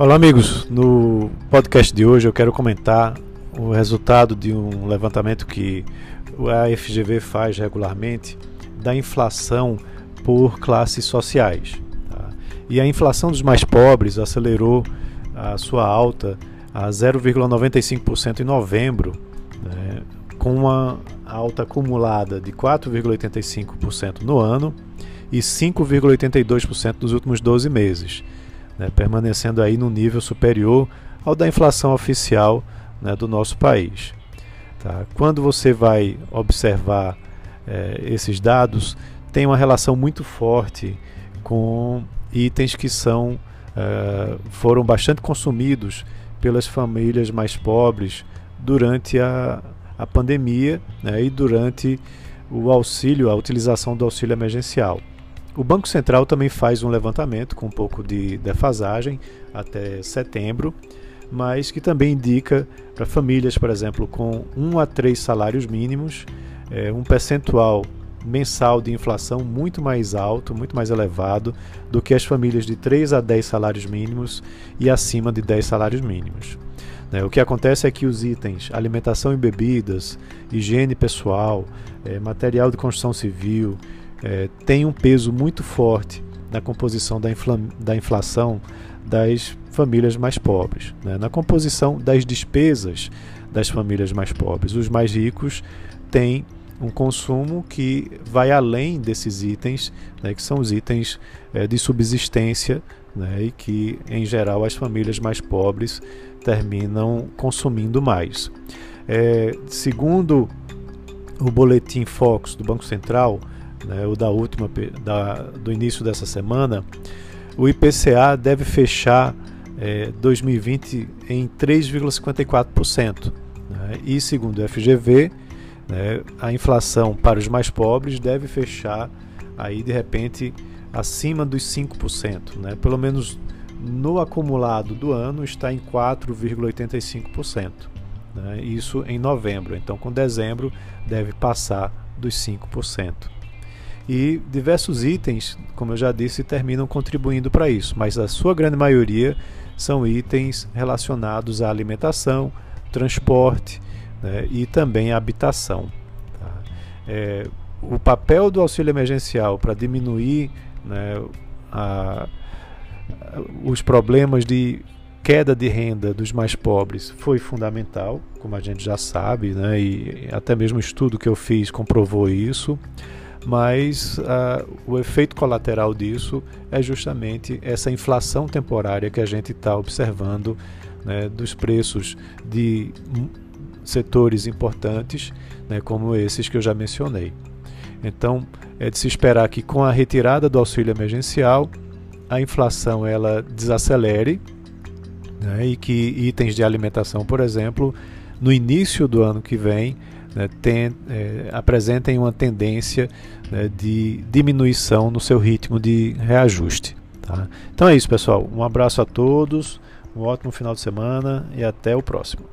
Olá, amigos. No podcast de hoje eu quero comentar o resultado de um levantamento que a FGV faz regularmente da inflação por classes sociais. Tá? E a inflação dos mais pobres acelerou a sua alta a 0,95% em novembro, né, com uma alta acumulada de 4,85% no ano e 5,82% nos últimos 12 meses né, permanecendo aí no nível superior ao da inflação oficial né, do nosso país. Tá? Quando você vai observar é, esses dados, tem uma relação muito forte com itens que são é, foram bastante consumidos pelas famílias mais pobres durante a, a pandemia né, e durante o auxílio, a utilização do auxílio emergencial. O Banco Central também faz um levantamento com um pouco de defasagem até setembro, mas que também indica para famílias, por exemplo, com 1 a 3 salários mínimos, é, um percentual mensal de inflação muito mais alto, muito mais elevado do que as famílias de 3 a 10 salários mínimos e acima de 10 salários mínimos. Né, o que acontece é que os itens alimentação e bebidas, higiene pessoal, é, material de construção civil, é, tem um peso muito forte na composição da, infla, da inflação das famílias mais pobres, né? na composição das despesas das famílias mais pobres. Os mais ricos têm um consumo que vai além desses itens, né, que são os itens é, de subsistência, né, e que, em geral, as famílias mais pobres terminam consumindo mais. É, segundo o boletim Fox do Banco Central, né, o da última da, do início dessa semana, o IPCA deve fechar é, 2020 em 3,54%. Né, e segundo o FGV, né, a inflação para os mais pobres deve fechar aí de repente acima dos 5%, né, pelo menos no acumulado do ano está em 4,85%. Né, isso em novembro, então com dezembro deve passar dos 5%. E diversos itens, como eu já disse, terminam contribuindo para isso, mas a sua grande maioria são itens relacionados à alimentação, transporte né, e também à habitação. Tá? É, o papel do auxílio emergencial para diminuir né, a, os problemas de queda de renda dos mais pobres foi fundamental, como a gente já sabe, né, e até mesmo o estudo que eu fiz comprovou isso mas uh, o efeito colateral disso é justamente essa inflação temporária que a gente está observando né, dos preços de setores importantes, né, como esses que eu já mencionei. Então, é de se esperar que com a retirada do auxílio emergencial, a inflação ela desacelere né, e que itens de alimentação, por exemplo, no início do ano que vem, né, é, apresentem uma tendência né, de diminuição no seu ritmo de reajuste. Tá? Então é isso, pessoal. Um abraço a todos, um ótimo final de semana e até o próximo.